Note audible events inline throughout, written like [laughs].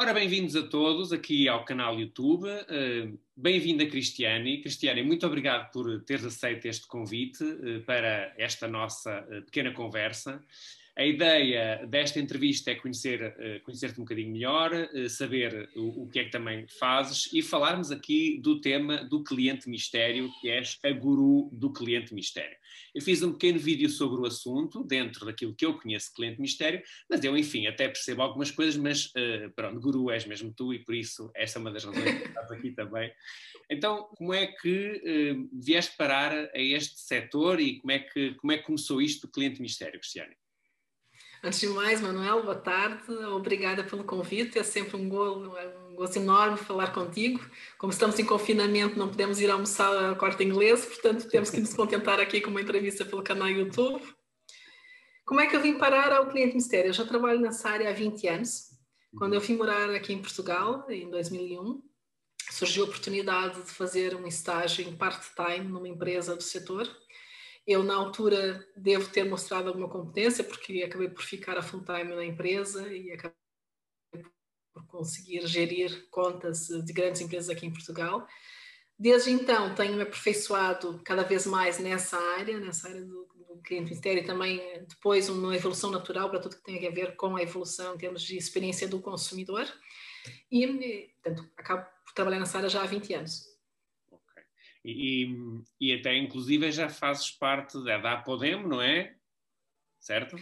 Ora, bem-vindos a todos aqui ao canal YouTube. Uh, Bem-vinda, Cristiane. Cristiane, muito obrigado por teres aceito este convite uh, para esta nossa uh, pequena conversa. A ideia desta entrevista é conhecer, conhecer-te um bocadinho melhor, saber o, o, que é que também fazes e falarmos aqui do tema do cliente mistério, que és a guru do cliente mistério. Eu fiz um pequeno vídeo sobre o assunto, dentro daquilo que eu conheço cliente mistério, mas eu, enfim, até percebo algumas coisas, mas uh, pronto, guru és mesmo tu e por isso essa é uma das razões que estás aqui também. Então, como é que uh, vieste parar a este setor e como é, que, como é que começou isto do cliente mistério, Cristiane? Antes de mais, Manuel, boa tarde. Obrigada pelo convite. É sempre um, golo, um gosto enorme falar contigo. Como estamos em confinamento, não podemos ir almoçar a corte inglês, portanto, temos que nos contentar aqui com uma entrevista pelo canal YouTube. Como é que eu vim parar ao cliente mistério? Eu já trabalho nessa área há 20 anos. Quando eu vim morar aqui em Portugal, em 2001, surgiu a oportunidade de fazer um estágio em part-time numa empresa do setor eu, na altura, devo ter mostrado alguma competência, porque acabei por ficar a full time na empresa e acabei por conseguir gerir contas de grandes empresas aqui em Portugal. Desde então, tenho-me aperfeiçoado cada vez mais nessa área, nessa área do, do cliente mistério e também depois uma evolução natural para tudo que tem a ver com a evolução em termos de experiência do consumidor. E, portanto, acabo por trabalhar nessa área já há 20 anos. E, e, até inclusive já fazes parte da, da Apodemo, não é? Certo?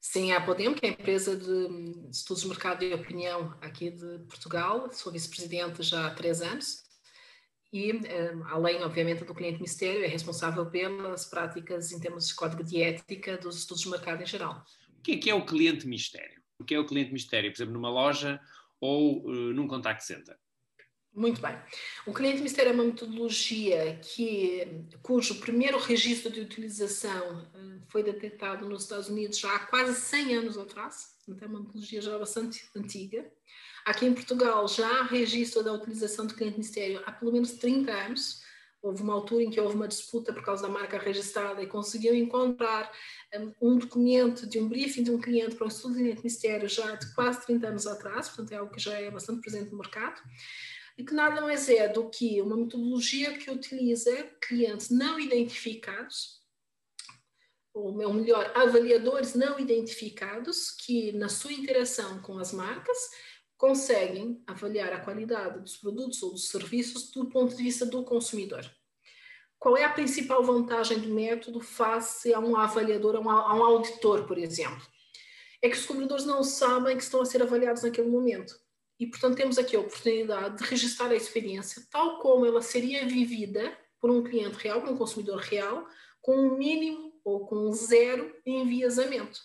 Sim, a Apodemo, que é a empresa de estudos de mercado e opinião aqui de Portugal, sou vice-presidente já há três anos e, eh, além, obviamente, do cliente mistério, é responsável pelas práticas em termos de código de ética dos estudos de mercado em geral. O que é, que é o cliente mistério? O que é o cliente mistério, por exemplo, numa loja ou uh, num contact center? Muito bem. O cliente mistério é uma metodologia que, cujo primeiro registro de utilização eh, foi detectado nos Estados Unidos já há quase 100 anos atrás, então é uma metodologia já bastante antiga. Aqui em Portugal já há registro da utilização do cliente mistério há pelo menos 30 anos. Houve uma altura em que houve uma disputa por causa da marca registrada e conseguiu encontrar um, eh, um documento de um briefing de um cliente para um estudo de cliente mistério já de quase 30 anos atrás, portanto é algo que já é bastante presente no mercado e que nada mais é do que uma metodologia que utiliza clientes não identificados, ou melhor, avaliadores não identificados, que na sua interação com as marcas conseguem avaliar a qualidade dos produtos ou dos serviços do ponto de vista do consumidor. Qual é a principal vantagem do método face a um avaliador, a um, auditor, por exemplo? É que os consumidores não sabem que estão a ser avaliados naquele momento. E, portanto, temos aqui a oportunidade de registrar a experiência tal como ela seria vivida por um cliente real, por um consumidor real, com um mínimo ou com zero enviesamento.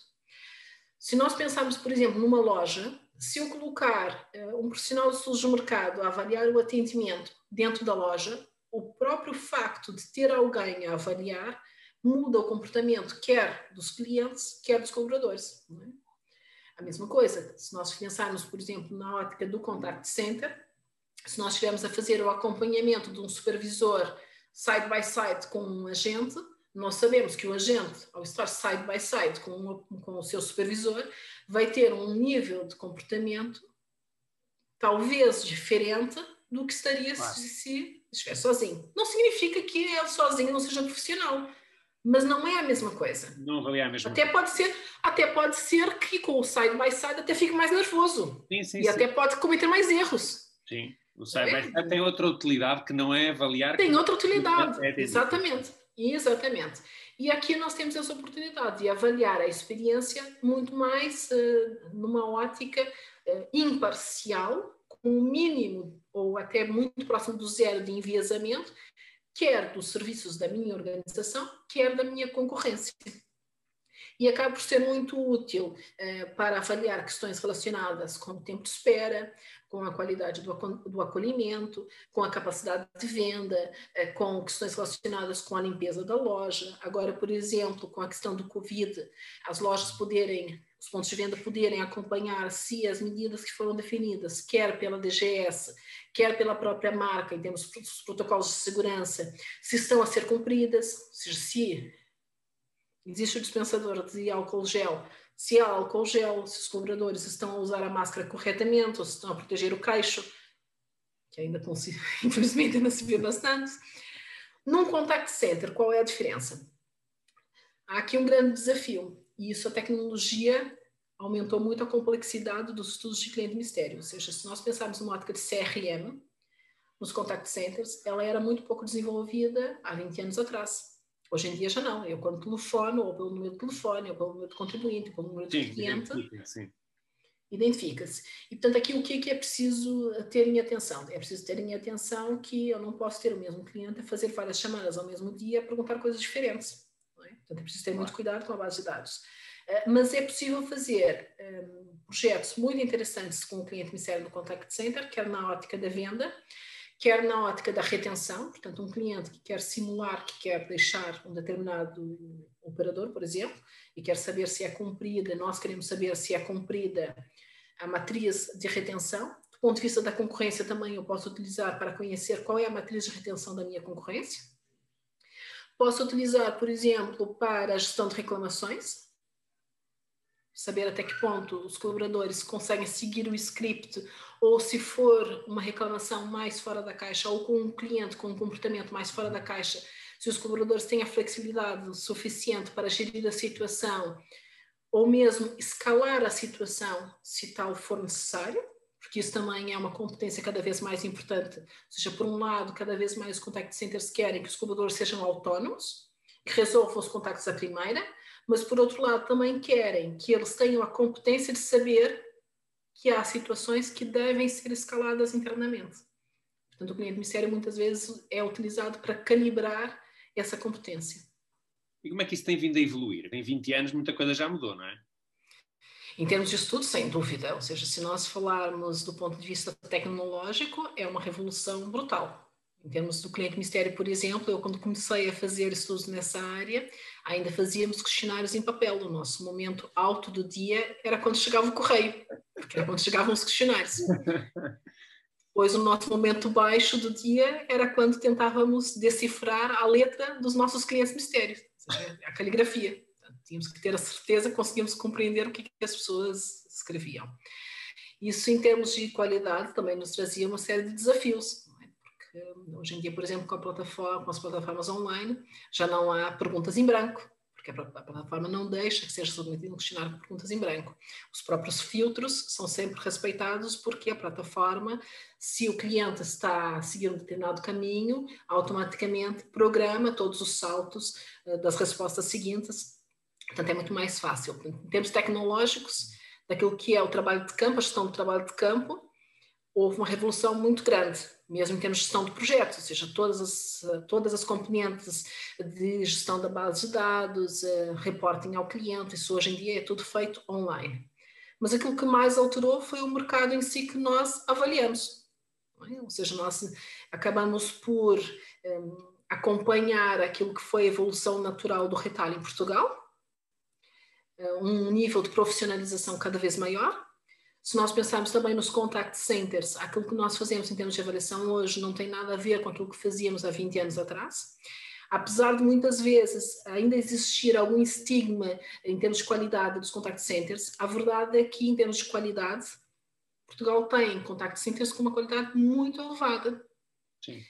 Se nós pensarmos, por exemplo, numa loja, se eu colocar uh, um profissional de de mercado a avaliar o atendimento dentro da loja, o próprio facto de ter alguém a avaliar muda o comportamento quer dos clientes, quer dos colaboradores. É? A mesma coisa, se nós pensarmos, por exemplo, na ótica do contact center, se nós estivermos a fazer o acompanhamento de um supervisor side by side com um agente, nós sabemos que o agente, ao estar side by side com, com o seu supervisor, vai ter um nível de comportamento talvez diferente do que estaria claro. se, se estiver sozinho. Não significa que ele sozinho não seja profissional mas não é a mesma coisa. Não avalia a mesma até coisa. Pode ser, até pode ser que com o side by side até fique mais nervoso. Sim, sim, e sim. até pode cometer mais erros. Sim, o side by side tem outra utilidade que não é avaliar. Tem outra utilidade, é exatamente. Exatamente. E aqui nós temos essa oportunidade de avaliar a experiência muito mais uh, numa ótica uh, imparcial, com o um mínimo ou até muito próximo do zero de enviesamento, quer dos serviços da minha organização, quer da minha concorrência. E acaba por ser muito útil eh, para avaliar questões relacionadas com o tempo de espera, com a qualidade do, acolhimento, com a capacidade de venda, eh, com questões relacionadas com a limpeza da loja. Agora, por exemplo, com a questão do Covid, as lojas poderem os pontos de venda poderem acompanhar se as medidas que foram definidas, quer pela DGS, quer pela própria marca, em termos dos protocolos de segurança, se estão a ser cumpridas, se, se existe o dispensador de álcool gel, se há álcool gel, se os colaboradores estão a usar a máscara corretamente, ou se estão a proteger o queixo, que ainda [laughs] infelizmente ainda se vê bastante. Num contact center, qual é a diferença? Há aqui um grande desafio, e isso a tecnologia aumentou muito a complexidade dos estudos de cliente mistério. Ou seja, se nós pensarmos numa ótica de CRM, nos contact centers, ela era muito pouco desenvolvida há 20 anos atrás. Hoje em dia já não. Eu quando telefono, ou pelo número de telefone, ou pelo número de contribuinte, ou pelo número de sim, cliente, identifica-se. E, portanto, aqui o que é que é preciso ter em atenção? É preciso ter em atenção que eu não posso ter o mesmo cliente a fazer várias chamadas ao mesmo dia a perguntar coisas diferentes. É? Portanto, é preciso ter muito cuidado com a base de dados. Eh, mas é possível fazer um, ehm, projetos muito interessantes com o cliente ministério do Contact Center, quer na ótica da venda, quer na ótica da retenção, portanto, um cliente que quer simular que quer deixar um determinado operador, por exemplo, e quer saber se é cumprida, nós queremos saber se é cumprida a matriz de retenção. Do ponto de vista da concorrência, também eu posso utilizar para conhecer qual é a matriz de retenção da minha concorrência. Posso utilizar, por exemplo, para a gestão de reclamações, saber até que ponto os colaboradores conseguem seguir o script ou se for uma reclamação mais fora da caixa ou com um cliente com um comportamento mais fora da caixa, se os colaboradores têm a flexibilidade suficiente para gerir a situação ou mesmo escalar a situação se tal for necessário, porque isso também é uma competência cada vez mais importante. Ou seja, por um lado, cada vez mais os contact centers querem que os colaboradores sejam autónomos, que resolvam os contactos à primeira, mas por outro lado também querem que eles tenham a competência de saber que há situações que devem ser escaladas internamente. Portanto, o cliente mistério muitas vezes é utilizado para calibrar essa competência. E como é que isso tem vindo a evoluir? Em 20 anos muita coisa já mudou, não é? Em termos de estudo, sem dúvida. Ou seja, se nós falarmos do ponto de vista tecnológico, é uma revolução brutal. Em termos do cliente mistério, por exemplo, eu quando comecei a fazer estudos nessa área, ainda fazíamos questionários em papel. O nosso momento alto do dia era quando chegava o correio, porque era quando chegavam os questionários. Depois, o nosso momento baixo do dia era quando tentávamos decifrar a letra dos nossos clientes mistérios, seja, a caligrafia. tínhamos que ter a certeza conseguíamos compreender o que, que as pessoas escreviam. Isso, em termos de qualidade, também nos trazia uma série de desafios hoje em dia, por exemplo, com, a plataforma, com as plataformas online, já não há perguntas em branco, porque a plataforma não deixa que seja submetido um questionário com perguntas em branco. Os próprios filtros são sempre respeitados porque a plataforma, se o cliente está a seguir um determinado caminho, automaticamente programa todos os saltos uh, das respostas seguintes. Portanto, é muito mais fácil. Em termos tecnológicos, daquilo que é o trabalho de campo, a gestão do trabalho de campo, houve uma revolução muito grande mesmo em termos de gestão de projetos, ou seja, todas as, todas as componentes de gestão da base de dados, uh, reporting ao cliente, isso hoje em dia é tudo feito online. Mas aquilo que mais alterou foi o mercado em si que nós avaliamos. É? Ou seja, nós acabamos por um, eh, acompanhar aquilo que foi a evolução natural do retalho em Portugal, uh, um nível de profissionalização cada vez maior, se nós pensarmos também nos contact centers, aquilo que nós fazemos em termos de avaliação hoje não tem nada a ver com aquilo que fazíamos há 20 anos atrás. Apesar de muitas vezes ainda existir algum estigma em termos de qualidade dos contact centers, a verdade é que, em termos de qualidade, Portugal tem contact centers com uma qualidade muito elevada. Sim.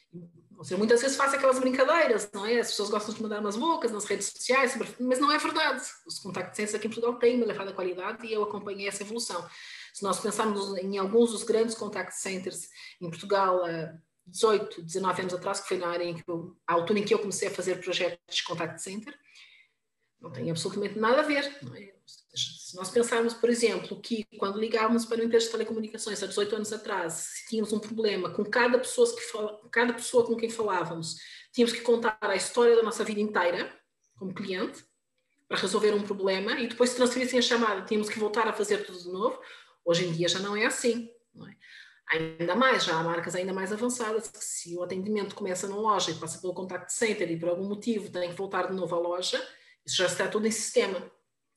Ou seja, muitas vezes faz aquelas brincadeiras, não é? As pessoas gostam de mandar umas bocas nas redes sociais, mas não é verdade. Os contact centers aqui em Portugal têm uma elevada qualidade e eu acompanhei essa evolução. Se nós pensarmos em alguns dos grandes contact centers em Portugal, há 18, 19 anos atrás, que foi na área em que eu, a altura em que eu comecei a fazer projetos de contact center, não tem absolutamente nada a ver. É? Se nós pensarmos, por exemplo, que quando ligávamos para uma empresa de telecomunicações há 18 anos atrás, se tínhamos um problema com cada pessoa, que fala, cada pessoa com quem falávamos, tínhamos que contar a história da nossa vida inteira como cliente para resolver um problema e depois se transferissem a chamada, tínhamos que voltar a fazer tudo de novo. Hoje em dia já não é assim. Não é? Ainda mais, já há marcas ainda mais avançadas se o atendimento começa na loja e passa pelo contact center e por algum motivo tem que voltar de novo à loja, isso já está tudo em sistema.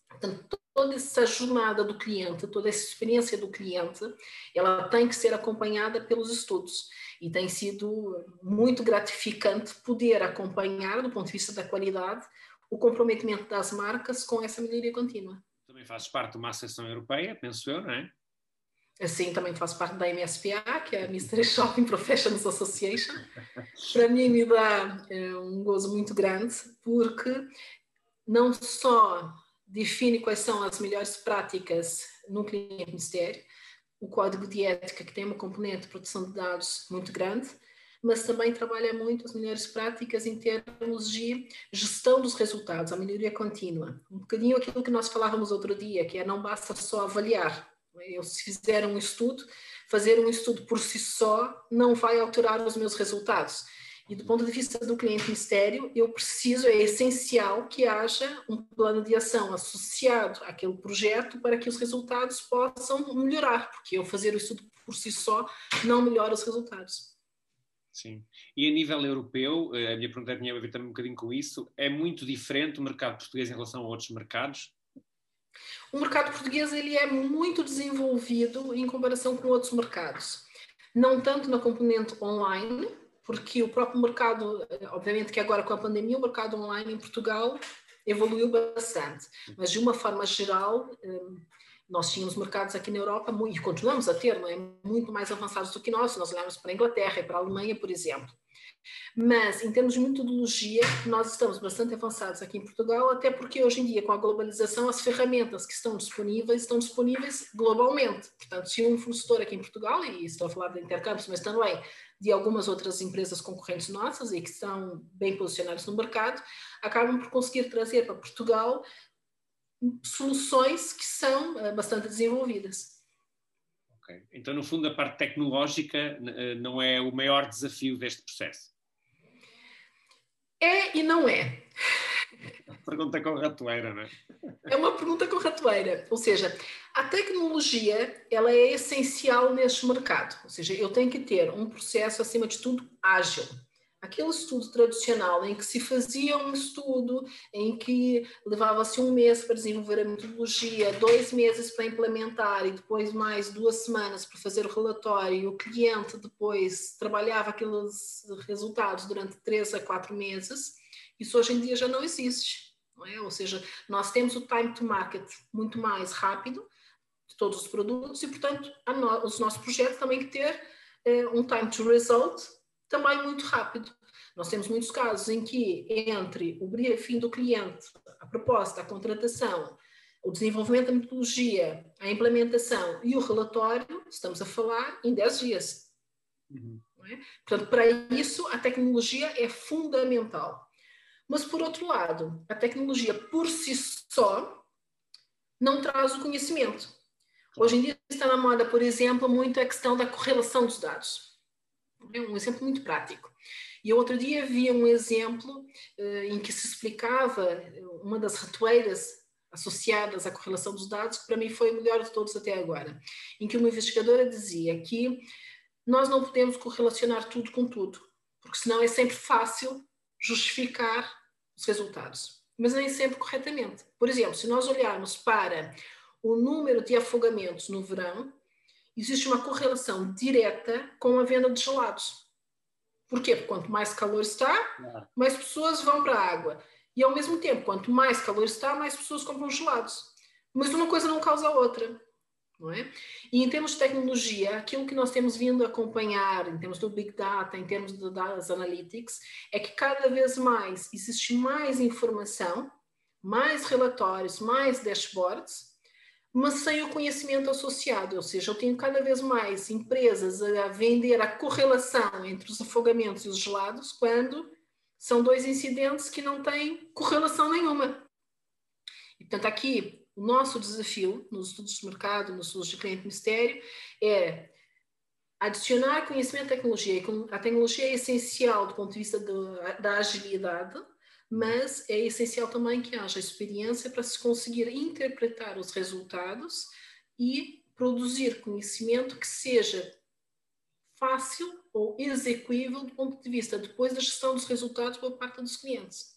Portanto, toda essa jornada do cliente, toda essa experiência do cliente, ela tem que ser acompanhada pelos estudos. E tem sido muito gratificante poder acompanhar, do ponto de vista da qualidade, o comprometimento das marcas com essa melhoria contínua Também fazes parte de uma associação europeia, penso eu, não é? Assim, também faço parte da MSPA, que é a Mystery Shopping Professionals Association. [laughs] Para mim me dá é, um gozo muito grande, porque não só define quais são as melhores práticas no cliente mistério, o código de ética, que tem uma componente de proteção de dados muito grande, mas também trabalha muito as melhores práticas em termos de gestão dos resultados, a melhoria contínua. Um bocadinho aquilo que nós falávamos outro dia, que é não basta só avaliar. Eu, se fizer um estudo, fazer um estudo por si só não vai alterar os meus resultados. E do ponto de vista do cliente mistério, eu preciso, é essencial que haja um plano de ação associado àquele projeto para que os resultados possam melhorar, porque eu fazer o estudo por si só não melhora os resultados. Sim. E a nível europeu, eh, a minha pergunta tinha a ver também um bocadinho com isso, é muito diferente o mercado português em relação a outros mercados? O mercado português ele é muito desenvolvido em comparação com outros mercados. Não tanto na componente online, porque o próprio mercado, eh, obviamente que agora com a pandemia, o mercado online em Portugal evoluiu bastante, mas de uma forma geral, eh, nós tínhamos mercados aqui na Europa, e continuamos a ter, é? muito mais avançados do que nós, nós olhamos para a Inglaterra e para a Alemanha, por exemplo. Mas, em termos de metodologia, nós estamos bastante avançados aqui em Portugal, até porque hoje em dia, com a globalização, as ferramentas que estão disponíveis estão disponíveis globalmente. Portanto, se um fornecedor aqui em Portugal, e estou a falar de intercâmbios, mas também de algumas outras empresas concorrentes nossas e que estão bem posicionadas no mercado, acabam por conseguir trazer para Portugal soluções que são uh, bastante desenvolvidas. Okay. Então, no fundo, a parte tecnológica uh, não é o maior desafio deste processo? É e não é. [laughs] Pergunta com ratoeira, não é? [laughs] É uma pergunta com ratoeira. Ou seja, a tecnologia ela é essencial neste mercado. Ou seja, eu tenho que ter um processo, acima de tudo, ágil aquele estudo tradicional em que se fazia um estudo, em que levava-se um mês para desenvolver a metodologia, dois meses para implementar e depois mais duas semanas para fazer o relatório, e o cliente depois trabalhava aqueles resultados durante três a quatro meses, isso hoje em dia já não existe. Não é? Ou seja, nós temos o time to market muito mais rápido de todos os produtos e, portanto, no, os nossos projetos também que ter eh, um time to result também muito rápido. Nós temos muitos casos em que, entre o briefing do cliente, a proposta, a contratação, o desenvolvimento da metodologia, a implementação e o relatório, estamos a falar em 10 dias. Uhum. É? Portanto, para isso, a tecnologia é fundamental. Mas, por outro lado, a tecnologia por si só não traz o conhecimento. Hoje em dia está na moda, por exemplo, muito a questão da correlação dos dados. É um exemplo muito prático. E outro dia vi um exemplo uh, em que se explicava uma das ratoeiras associadas à correlação dos dados, que para mim foi o melhor de todos até agora, em que uma investigadora dizia que nós não podemos correlacionar tudo com tudo, porque senão é sempre fácil justificar os resultados, mas nem sempre corretamente. Por exemplo, se nós olharmos para o número de afogamentos no verão, existe uma correlação direta com a venda de gelados. Por quê? Porque quanto mais calor está, mais pessoas vão para a água. E ao mesmo tempo, quanto mais calor está, mais pessoas compram gelados. Mas uma coisa não causa a outra. Não é? E em termos de tecnologia, aquilo que nós temos vindo a acompanhar, em termos do Big Data, em termos de das analytics, é que cada vez mais existe mais informação, mais relatórios, mais dashboards, mas sem o conhecimento associado, ou seja, eu tenho cada vez mais empresas a vender a correlação entre os afogamentos e os gelados, quando são dois incidentes que não têm correlação nenhuma. E, portanto, aqui o nosso desafio nos estudos de mercado, nos estudos de cliente mistério, é adicionar conhecimento à tecnologia. A tecnologia é essencial do ponto de vista do, da agilidade, mas é essencial também que haja experiência para se conseguir interpretar os resultados e produzir conhecimento que seja fácil ou execuível do ponto de vista depois da gestão dos resultados por parte dos clientes.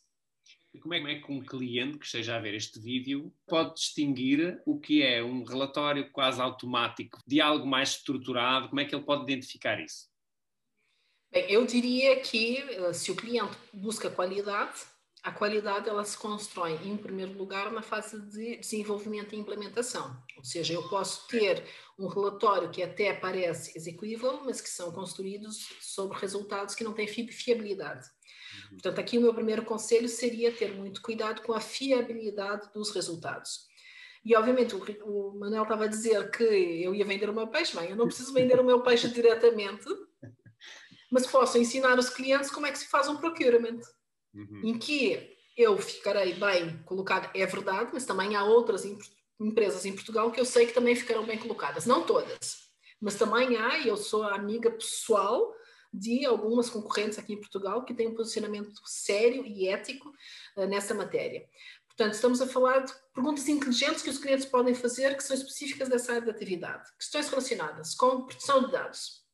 E como é que um cliente que esteja a ver este vídeo pode distinguir o que é um relatório quase automático de algo mais estruturado? Como é que ele pode identificar isso? Bem, eu diria que eh, se o cliente busca qualidade, A qualidade ela se constrói, em primeiro lugar, na fase de desenvolvimento e implementação. Ou seja, eu posso ter um relatório que até parece execuível, mas que são construídos sobre resultados que não têm fiabilidade. Uhum. Portanto, aqui o meu primeiro conselho seria ter muito cuidado com a fiabilidade dos resultados. E, obviamente, o, o Manuel estava a dizer que eu ia vender o meu peixe. Bem, eu não preciso vender o meu peixe diretamente, [laughs] mas posso ensinar os clientes como é que se faz um procurement uhum. em que eu ficarei bem colocado, é verdade, mas também há outras empresas em Portugal que eu sei que também ficarão bem colocadas, não todas, mas também há, e eu sou amiga pessoal de algumas concorrentes aqui em Portugal que têm um posicionamento sério e ético uh, nessa matéria. Portanto, estamos a falar de perguntas inteligentes que os clientes podem fazer que são específicas dessa área de atividade. Questões relacionadas com proteção de dados.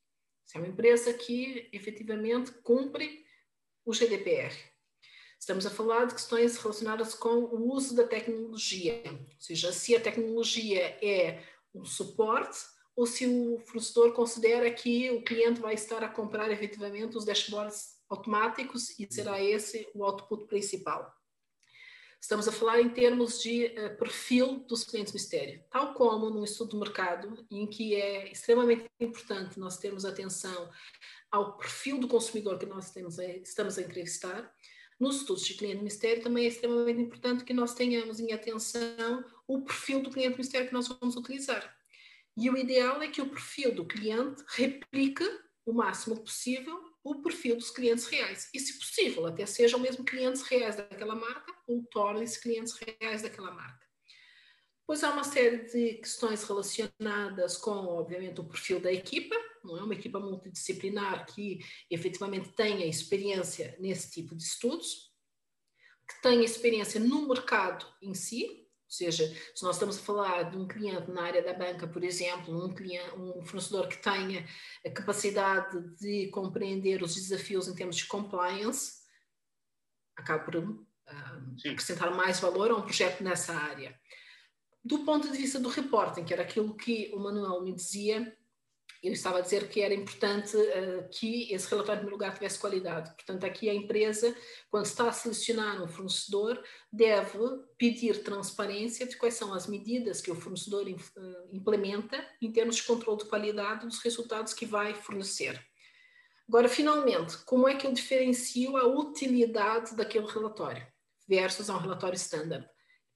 Se é uma empresa que efetivamente cumpre o GDPR, Estamos a falar de questões relacionadas com o uso da tecnologia, ou seja, se a tecnologia é um suporte ou se o fornecedor considera que o cliente vai estar a comprar efetivamente os dashboards automáticos e será esse o output principal. Estamos a falar em termos de uh, perfil dos clientes mistério, tal como num estudo de mercado, em que é extremamente importante nós termos atenção ao perfil do consumidor que nós temos a, estamos a entrevistar, nos estudos de cliente mistério também é extremamente importante que nós tenhamos em atenção o perfil do cliente mistério que nós vamos utilizar. E o ideal é que o perfil do cliente replique o máximo possível o perfil dos clientes reais. E, se possível, até sejam mesmo clientes reais daquela marca ou tornem-se clientes reais daquela marca. Depois há uma série de questões relacionadas com, obviamente, o perfil da equipa, não é uma equipa multidisciplinar que efetivamente tenha experiência nesse tipo de estudos, que tenha experiência no mercado em si, ou seja, se nós estamos a falar de um cliente na área da banca, por exemplo, um, cliente, um fornecedor que tenha a capacidade de compreender os desafios em termos de compliance, acaba por uh, acrescentar mais valor a um projeto nessa área. Do ponto de vista do reporting, que era aquilo que o Manuel me dizia, eu estava a dizer que era importante uh, que esse relatório, primeiro lugar, tivesse qualidade. Portanto, aqui a empresa, quando está a selecionar um fornecedor, deve pedir transparência de quais são as medidas que o fornecedor uh, implementa em termos de controle de qualidade dos resultados que vai fornecer. Agora, finalmente, como é que eu diferencio a utilidade daquele relatório versus um relatório standard?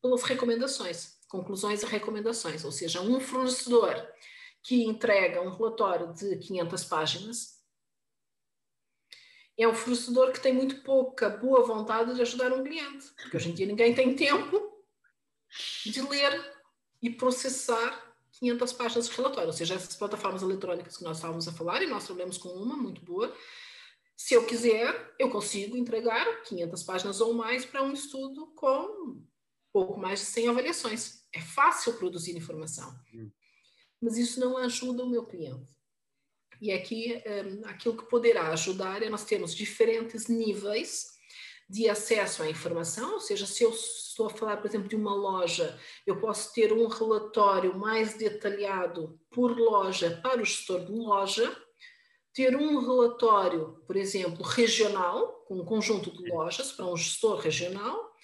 Pelas recomendações, conclusões e recomendações, ou seja, um fornecedor que entrega um relatório de 500 páginas, é um fornecedor que tem muito pouca boa vontade de ajudar um cliente, porque hoje em dia ninguém tem tempo de ler e processar 500 páginas de relatório, ou seja, essas plataformas eletrônicas que nós estávamos a falar, e nós trabalhamos com uma muito boa, se eu quiser, eu consigo entregar 500 páginas ou mais para um estudo com pouco mais de 100 avaliações. É fácil produzir informação. Mas isso não ajuda o meu cliente. E aqui, um, aquilo que poderá ajudar é nós temos diferentes níveis de acesso à informação, ou seja, se eu estou a falar, por exemplo, de uma loja, eu posso ter um relatório mais detalhado por loja para o gestor de loja, ter um relatório, por exemplo, regional, com um conjunto de lojas para um gestor regional,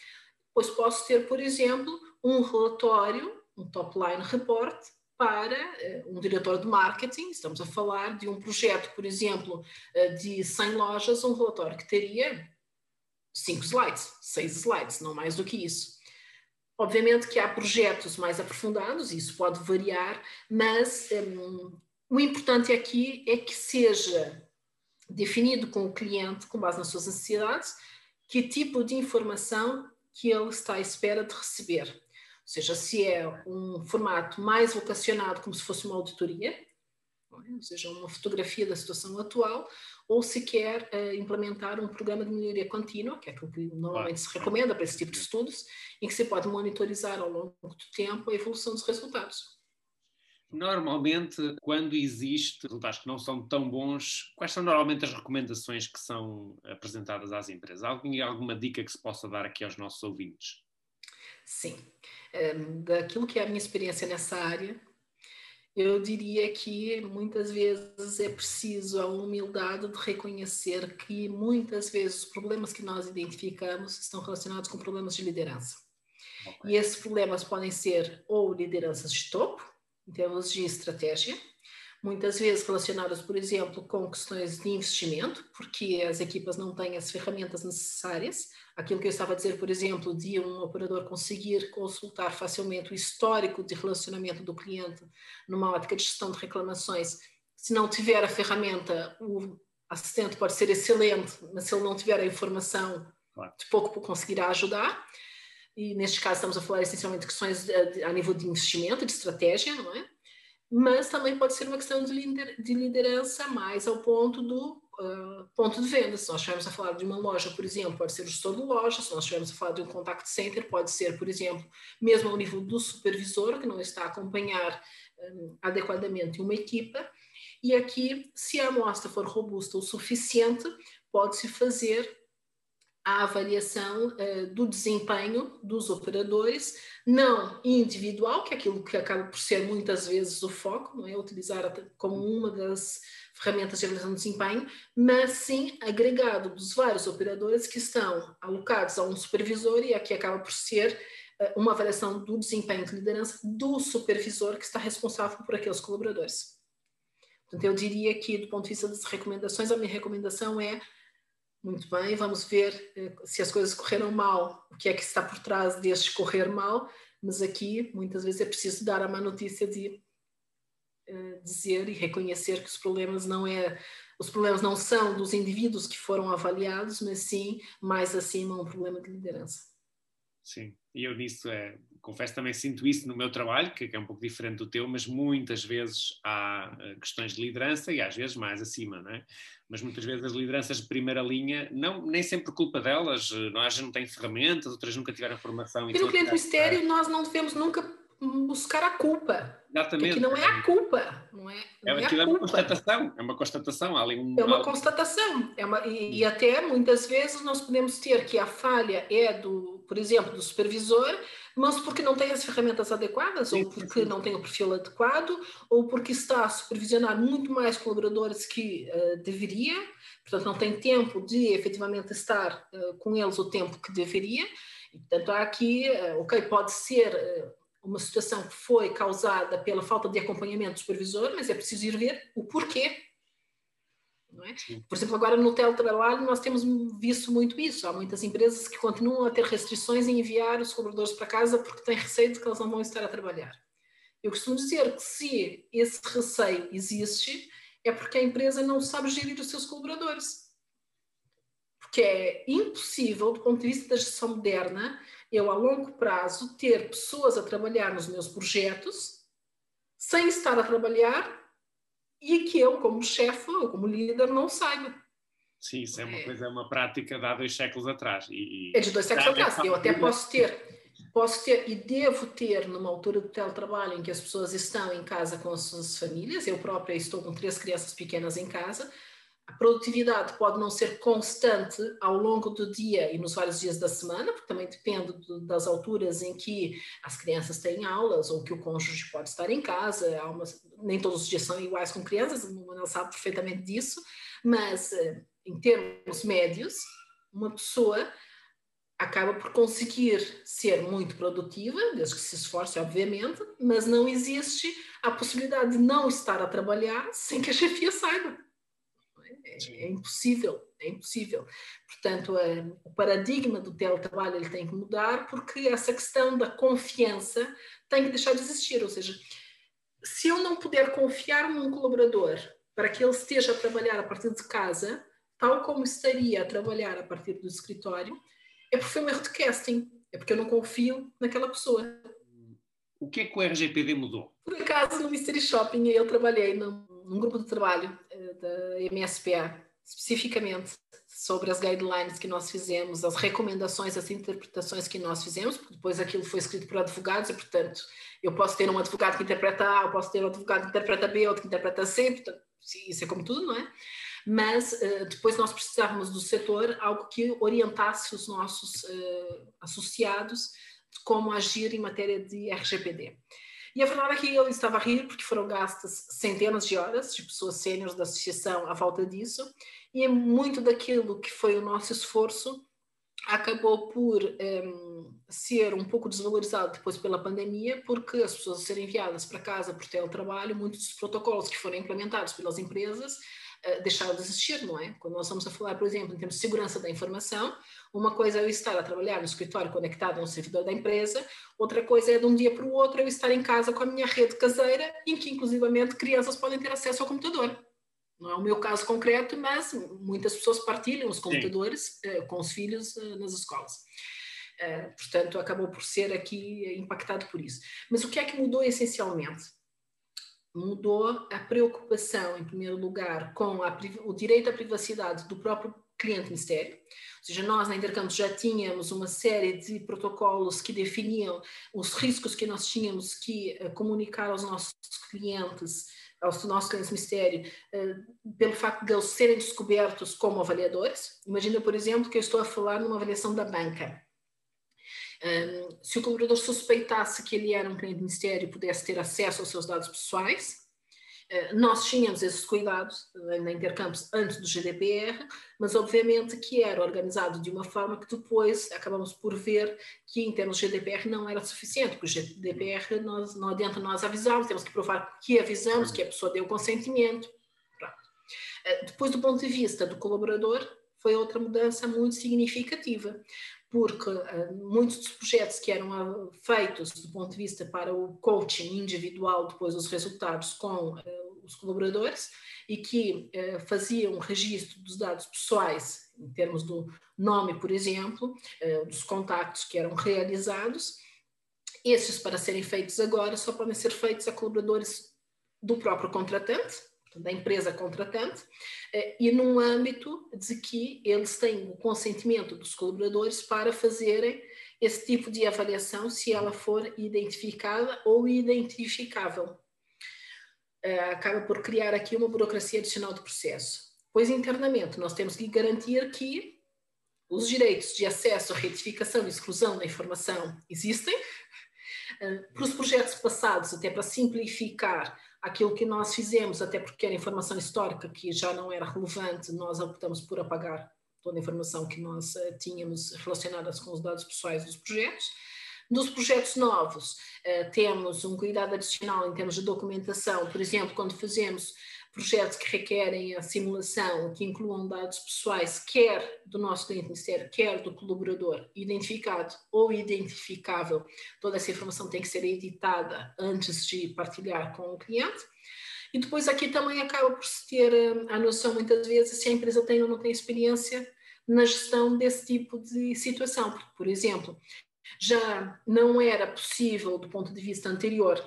depois posso ter, por exemplo, um relatório, um top line report para eh, um diretor de marketing, estamos a falar de um projeto, por exemplo, eh, de 100 lojas, um relatório que teria 5 slides, 6 slides, não mais do que isso. Obviamente que há projetos mais aprofundados, isso pode variar, mas um, o importante aqui é que seja definido com o cliente, com base nas suas necessidades, que tipo de informação que ele está à espera de receber seja, se é um formato mais vocacionado, como se fosse uma auditoria, é? ou seja, uma fotografia da situação atual, ou se quer uh, implementar um programa de melhoria contínua, que é aquilo que normalmente se recomenda para esse tipo de estudos, em que se pode monitorizar ao longo do tempo a evolução dos resultados. Normalmente, quando existe resultados que não são tão bons, quais são normalmente as recomendações que são apresentadas às empresas? Algum, alguma dica que se possa dar aqui aos nossos ouvintes? Sim. Um, daquilo que é a minha experiência nessa área, Eu diria que muitas vezes é preciso a humildade de reconhecer que muitas vezes os problemas que nós identificamos estão relacionados com problemas de liderança. Okay. E esses problemas podem ser ou lideranças de topo, em termos de estratégia, muitas vezes relacionadas, por exemplo, com questões de investimento, porque as equipas não têm as ferramentas necessárias. Aquilo que eu estava a dizer, por exemplo, de um operador conseguir consultar facilmente o histórico de relacionamento do cliente numa ótica de gestão de reclamações. Se não tiver a ferramenta, o assistente pode ser excelente, mas se ele não tiver a informação, de pouco conseguirá ajudar. E neste caso estamos a falar essencialmente de questões a nível de investimento, de estratégia, não é? Mas também pode ser uma questão de, liderança mais ao ponto do uh, ponto de venda. Se nós estivermos a falar de uma loja, por exemplo, pode ser o gestor de loja, se nós estivermos a falar de um contact center, pode ser, por exemplo, mesmo ao nível do supervisor, que não está a acompanhar um, adequadamente uma equipa. E aqui, se a amostra for robusta o suficiente, pode-se fazer a avaliação uh, do desempenho dos operadores, não individual, que é aquilo que acaba por ser muitas vezes o foco, não é? Utilizar como uma das ferramentas de avaliação de desempenho, mas sim agregado dos vários operadores que estão alocados a um supervisor e aqui acaba por ser uh, uma avaliação do desempenho de liderança do supervisor que está responsável por aqueles colaboradores. Portanto, eu diria que, do ponto de vista das recomendações, a minha recomendação é muito bem, vamos ver eh, se as coisas correram mal, o que é que está por trás deste correr mal, mas aqui muitas vezes é preciso dar a má notícia de uh, dizer e reconhecer que os problemas não é os problemas não são dos indivíduos que foram avaliados, mas sim mais acima um problema de liderança. Sim, e eu nisso é, confesso também sinto isso no meu trabalho, que é um pouco diferente do teu, mas muitas vezes há eh, questões de liderança e às vezes mais acima, não é? Mas muitas vezes as lideranças de primeira linha, não, nem sempre culpa delas, eh, nós não têm ferramentas, outras nunca tiveram formação. E no cliente mistério nós não devemos nunca buscar a culpa. Exatamente. Que não é a culpa, não é? Não é, é, é uma constatação, é uma constatação. Ali um, é uma constatação. É uma, e, e, até muitas vezes nós podemos ter que a falha é do, por exemplo, do supervisor, mas porque não tem as ferramentas adequadas, sim, ou porque sim. não tem o perfil adequado, ou porque está a supervisionar muito mais colaboradores que uh, deveria, portanto não tem tempo de efetivamente estar uh, com eles o tempo que deveria. E, portanto, há aqui, uh, ok, pode ser uma situação que foi causada pela falta de acompanhamento do supervisor, mas é preciso ir ver o porquê. É? Por exemplo, agora no teletrabalho nós temos visto muito isso. Há muitas empresas que continuam a ter restrições em enviar os colaboradores para casa porque têm receio de que eles não vão estar a trabalhar. Eu costumo dizer que se esse receio existe, é porque a empresa não sabe gerir os seus colaboradores. Porque é impossível, do ponto de vista da gestão moderna, eu a longo prazo ter pessoas a trabalhar nos meus projetos sem estar a trabalhar e que eu, como chefe ou como líder, não saiba. Sim, isso é uma é. coisa, é uma prática de há dois séculos atrás. E, é de dois séculos atrás. Eu até posso ter, posso ter e devo ter numa altura do teletrabalho em que as pessoas estão em casa com as suas famílias. Eu própria estou com três crianças pequenas em casa a produtividade pode não ser constante ao longo do dia e nos vários dias da semana, porque também depende das alturas em que as crianças têm aulas ou que o cônjuge pode estar em casa. Uma, nem todos os dias são iguais com crianças, o Manuel sabe perfeitamente disso, mas eh, em termos médios, uma pessoa acaba por conseguir ser muito produtiva, desde que se esforce, obviamente, mas não existe a possibilidade de não estar a trabalhar sem que a chefia saiba. É, impossível, é impossível. Portanto, é, o paradigma do teletrabalho ele tem que mudar porque essa questão da confiança tem que deixar de existir. Ou seja, se eu não puder confiar num colaborador para que ele esteja a trabalhar a partir de casa, tal como estaria a trabalhar a partir do escritório, é porque foi um erro de casting, é porque eu não confio naquela pessoa. O que é que o RGPD mudou? Por acaso, no Mystery Shopping, eu trabalhei num, num grupo de trabalho uh, da MSPA, especificamente sobre as guidelines que nós fizemos, as recomendações, as interpretações que nós fizemos, porque depois aquilo foi escrito por advogados e, portanto, eu posso ter um advogado que interpreta A, eu posso ter um advogado que interpreta B, outro que interpreta C, portanto, isso é como tudo, não é? Mas uh, depois nós precisávamos do setor algo que orientasse os nossos uh, associados de como agir em matéria de RGPD. E a verdade é que eu estava a rir porque foram gastas centenas de horas de pessoas sêniores da associação à volta disso, e é muito daquilo que foi o nosso esforço acabou por um, ehm, ser um pouco desvalorizado depois pela pandemia, porque as pessoas serem enviadas para casa por teletrabalho, muitos dos protocolos que foram implementados pelas empresas uh, deixaram de existir, não é? Quando nós estamos a falar, por exemplo, em termos de segurança da informação, uma coisa é eu estar a trabalhar no escritório conectado a um servidor da empresa, outra coisa é de um dia para o outro eu estar em casa com a minha rede caseira, em que inclusivamente crianças podem ter acesso ao computador. Não é o meu caso concreto, mas muitas pessoas partilham os computadores uh, com os filhos uh, nas escolas. Uh, portanto, acabou por ser aqui impactado por isso. Mas o que é que mudou essencialmente? Mudou a preocupação, em primeiro lugar, com a, o direito à privacidade do próprio cliente mistério. Ou seja, nós na Intercampus já tínhamos uma série de protocolos que definiam os riscos que nós tínhamos que comunicar aos nossos clientes aos nossos clientes mistério, uh, pelo facto de eles serem descobertos como avaliadores. Imagina, por exemplo, que eu estou a falar numa avaliação da banca. Um, se o colaborador suspeitasse que ele era um cliente mistério e pudesse ter acesso aos seus dados pessoais, eh, nós tínhamos esses cuidados eh, na Intercampus antes do GDPR, mas obviamente que era organizado de uma forma que depois acabamos por ver que em termos de GDPR não era suficiente, porque o GDPR nós, não adianta nós avisarmos, temos que provar que avisamos, que a pessoa deu consentimento. Eh, depois do ponto de vista do colaborador, foi outra mudança muito significativa, porque uh, muitos dos projetos que eram feitos do ponto de vista para o coaching individual, depois os resultados com uh, os colaboradores, e que faziam um registro dos dados pessoais, em termos do nome, por exemplo, dos contactos que eram realizados, esses para serem feitos agora só podem ser feitos a colaboradores do próprio contratante, da empresa contratante, eh, e num âmbito de que eles têm o consentimento dos colaboradores para fazerem esse tipo de avaliação, se ela for identificada ou identificável. Eh, acaba por criar aqui uma burocracia adicional de processo. Pois internamente nós temos que garantir que os direitos de acesso, retificação e exclusão da informação existem. Eh, para os projetos passados, até para simplificar aquilo que nós fizemos, até porque era informação histórica que já não era relevante, nós optamos por apagar toda a informação que nós uh, tínhamos relacionadas com os dados pessoais dos projetos. Nos projetos novos, uh, temos um cuidado adicional em termos de documentação, por exemplo, quando fazemos projetos que requerem a simulação, que incluam dados pessoais, quer do nosso cliente ministério, quer do colaborador, identificado ou identificável, toda essa informação tem que ser editada antes de partilhar com o cliente. E depois aqui também acaba por se ter eh, a noção, muitas vezes, se a empresa tem ou não tem experiência na gestão desse tipo de situação. Porque, por exemplo, já não era possível, do ponto de vista anterior,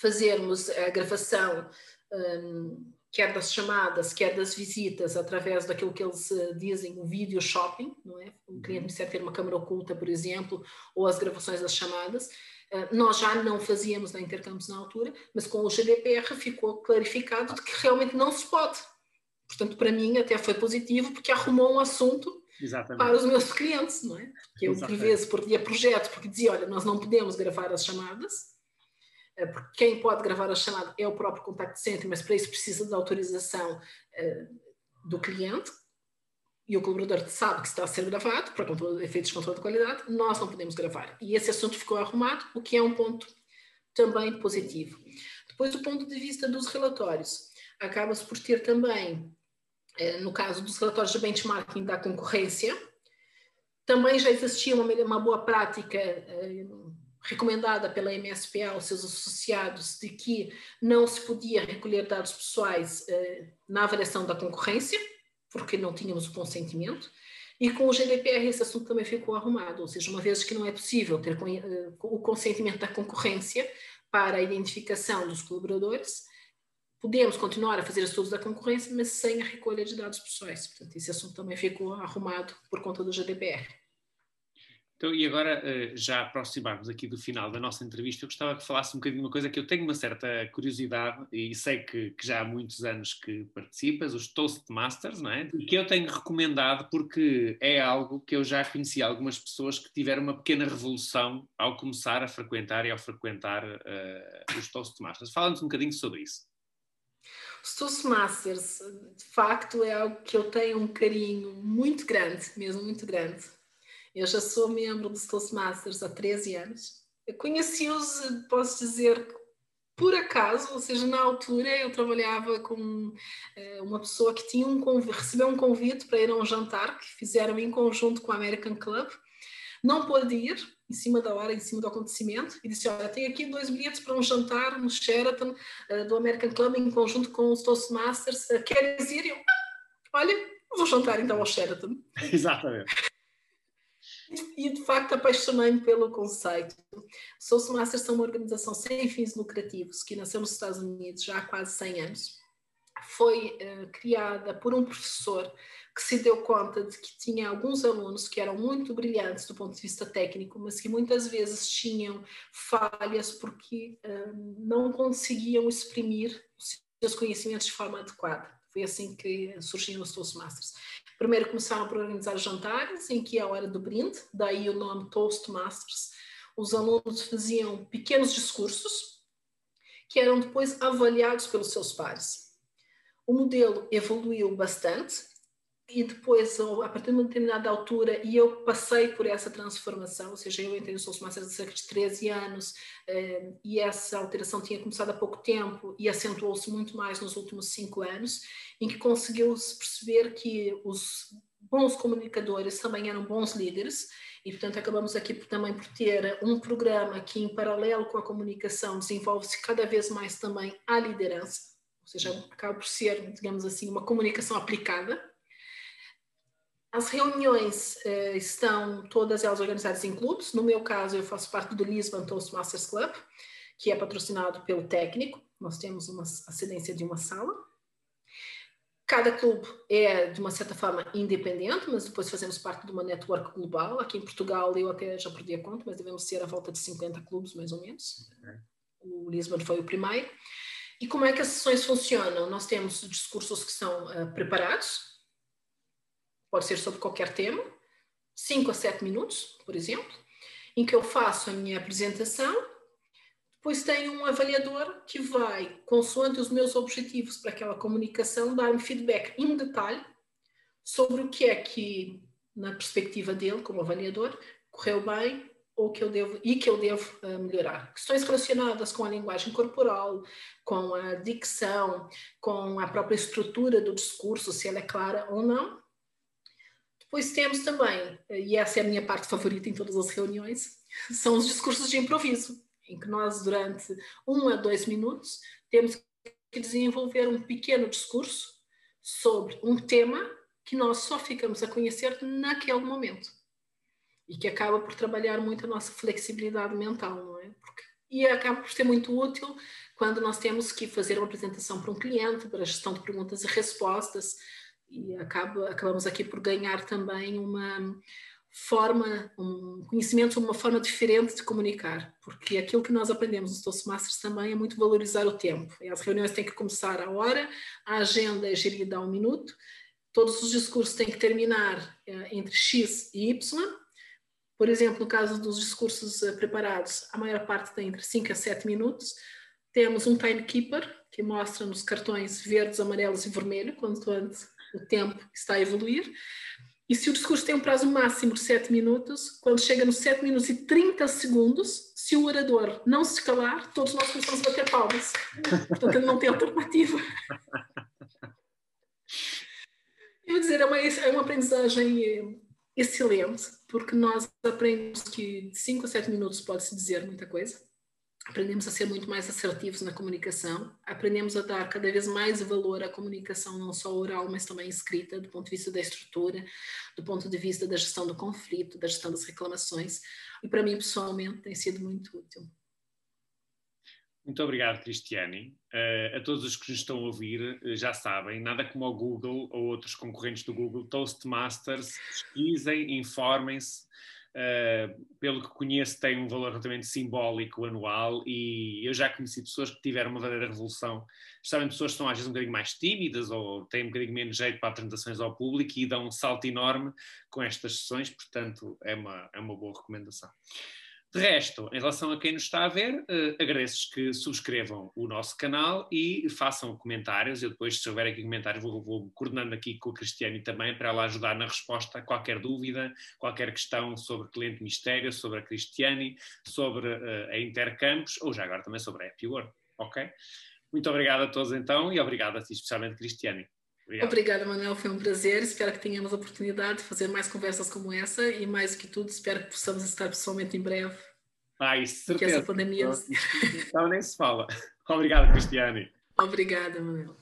fazermos a gravação um, quer das chamadas, quer das visitas, através daquilo que eles uh, dizem, o video shopping, não é? O cliente precisa ter uma câmera oculta, por exemplo, ou as gravações das chamadas. Uh, nós já não fazíamos na Intercampus na altura, mas com o GDPR ficou clarificado de que realmente não se pode. Portanto, para mim até foi positivo, porque arrumou um assunto Exatamente. para os meus clientes, não é? Que eu, por vezes, perdia projeto, porque dizia, olha, nós não podemos gravar as chamadas, eh, porque quem pode gravar a chamada é o próprio contact center, mas para isso precisa da autorização eh, do cliente e o colaborador sabe que está a ser gravado para controle, efeitos de controle de qualidade, nós não podemos gravar. E esse assunto ficou arrumado, o que é um ponto também positivo. Depois, do ponto de vista dos relatórios, acaba-se por ter também, eh, no caso dos relatórios de benchmarking da concorrência, também já existia uma boa prática recomendada pela MSPA aos seus associados de que não se podia recolher dados pessoais eh, na avaliação da concorrência, porque não tínhamos o consentimento, e com o GDPR esse assunto também ficou arrumado, ou seja, uma vez que não é possível ter eh, o consentimento da concorrência para a identificação dos colaboradores, podemos continuar a fazer estudos da concorrência, mas sem a recolha de dados pessoais. Portanto, esse assunto também ficou arrumado por conta do GDPR. Então, e agora, eh, já aproximarmos aqui do final da nossa entrevista, eu gostava que falasse um bocadinho uma coisa que eu tenho uma certa curiosidade e sei que, que já há muitos anos que participas, os Toastmasters, não é? Que eu tenho recomendado porque é algo que eu já conheci algumas pessoas que tiveram uma pequena revolução ao começar a frequentar e ao frequentar uh, os Toastmasters. Fala-nos um bocadinho sobre isso. Os Toastmasters, de facto, é algo que eu tenho um carinho muito grande, mesmo muito grande eu já sou membro dos Toastmasters há 13 anos. Conheci-os, posso dizer, por acaso, ou seja, na altura eu trabalhava com eh, uma pessoa que tinha um convite, recebeu um convite para ir a um jantar que fizeram em conjunto com o American Club. Não pôde ir, em cima da hora, em cima do acontecimento, e disse: Olha, tenho aqui dois bilhetes para um jantar no Sheraton uh, do American Club em conjunto com os Toastmasters. Uh, queres ir? Eu, ah, olha, vou jantar então ao Sheraton. [laughs] Exatamente e de facto apaixonei-me pelo conceito. Soul Masters são uma organização sem fins lucrativos que nasceu nos Estados Unidos já há quase 100 anos. Foi uh, criada por um professor que se deu conta de que tinha alguns alunos que eram muito brilhantes do ponto de vista técnico, mas que muitas vezes tinham falhas porque uh, não conseguiam exprimir os seus conhecimentos de forma adequada. Foi assim que surgiram os Toastmasters. Primeiro começaram por organizar jantares, em que é a hora do brinde, daí o nome Toastmasters. Os alunos faziam pequenos discursos, que eram depois avaliados pelos seus pares. O modelo evoluiu bastante, e depois, a partir de uma determinada altura, e eu passei por essa transformação, ou seja, eu entrei no Souls Masters há cerca de 13 anos, eh, e essa alteração tinha começado há pouco tempo e acentuou-se muito mais nos últimos cinco anos, em que conseguiu-se perceber que os bons comunicadores também eram bons líderes, e portanto acabamos aqui também por ter um programa que, em paralelo com a comunicação, desenvolve-se cada vez mais também a liderança, ou seja, acaba por ser, digamos assim, uma comunicação aplicada, as reuniões eh, estão todas elas organizadas em clubes. No meu caso, eu faço parte do Lisbon Toastmasters Club, que é patrocinado pelo técnico. Nós temos uma cedência de uma sala. Cada clube é, de uma certa forma, independente, mas depois fazemos parte de uma network global. Aqui em Portugal, eu até já perdi a conta, mas devemos ser a volta de 50 clubes, mais ou menos. O Lisbon foi o primeiro. E como é que as sessões funcionam? Nós temos discursos que são uh, preparados, pode ser sobre qualquer tema, 5 a 7 minutos, por exemplo, em que eu faço a minha apresentação, depois tenho um avaliador que vai, consoante os meus objetivos para aquela comunicação, dar-me feedback em detalhe sobre o que é que, na perspectiva dele, como avaliador, correu bem ou que eu devo e que eu devo uh, melhorar. Questões relacionadas com a linguagem corporal, com a dicção, com a própria estrutura do discurso, se ela é clara ou não, depois temos também, e essa é a minha parte favorita em todas as reuniões, [laughs] são os discursos de improviso, em que nós, durante um a dois minutos, temos que desenvolver um pequeno discurso sobre um tema que nós só ficamos a conhecer naquele momento. E que acaba por trabalhar muito a nossa flexibilidade mental, não é? Porque, e acaba por ser muito útil quando nós temos que fazer uma apresentação para um cliente, para a gestão de perguntas e respostas, e acaba, acabamos aqui por ganhar também uma forma, um conhecimento uma forma diferente de comunicar, porque aquilo que nós aprendemos nos Toastmasters também é muito valorizar o tempo. As reuniões têm que começar à hora, a agenda é gerida a um minuto, todos os discursos têm que terminar eh, entre X e Y. Por exemplo, no caso dos discursos eh, preparados, a maior parte tem entre 5 a 7 minutos. Temos um timekeeper que mostra nos cartões verdes, amarelos e vermelho, quanto antes o tempo está a evoluir. E se o discurso tem um prazo máximo de 7 minutos, quando chega nos 7 minutos e 30 segundos, se o orador não se calar, todos nós começamos a bater palmas. Portanto, ele não tem alternativa. [laughs] Eu vou dizer, é uma, é uma aprendizagem eh, excelente, porque nós aprendemos que de 5 a 7 minutos pode-se dizer muita coisa aprendemos a ser muito mais assertivos na comunicação, aprendemos a dar cada vez mais valor à comunicação, não só oral, mas também escrita, do ponto de vista da estrutura, do ponto de vista da gestão do conflito, da gestão das reclamações, e para mim, pessoalmente, tem sido muito útil. Muito obrigado, Cristiane. Uh, a todos os que nos estão a ouvir, uh, já sabem, nada como o Google ou outros concorrentes do Google, Toastmasters, pesquisem, informem-se, uh, pelo que conheço, tem um valor relativamente simbólico anual e eu já conheci pessoas que tiveram uma verdadeira revolução, especialmente pessoas que são às vezes um bocadinho mais tímidas ou têm um bocadinho menos jeito para apresentações ao público e dão um salto enorme com estas sessões, portanto é uma, é uma boa recomendação. De resto, em relação a quem nos está a ver, uh, agradeço que subscrevam o nosso canal e façam comentários. Eu depois, se houver aqui comentários, vou, vou coordenando aqui com a Cristiane também para ela ajudar na resposta a qualquer dúvida, qualquer questão sobre cliente mistério, sobre a Cristiane, sobre uh, a Intercampos ou já agora também sobre a Happy World. Ok? Muito obrigado a todos então e obrigado a ti, especialmente Cristiane. Obrigado. Obrigada, Manuel. Foi um prazer. Espero que tenhamos a oportunidade de fazer mais conversas como essa e, mais do que tudo, espero que possamos estar pessoalmente em breve. Ai, certeza. Que essa pandemia. [laughs] Então nem se fala. Obrigado, Cristiane. Obrigada, Manuel.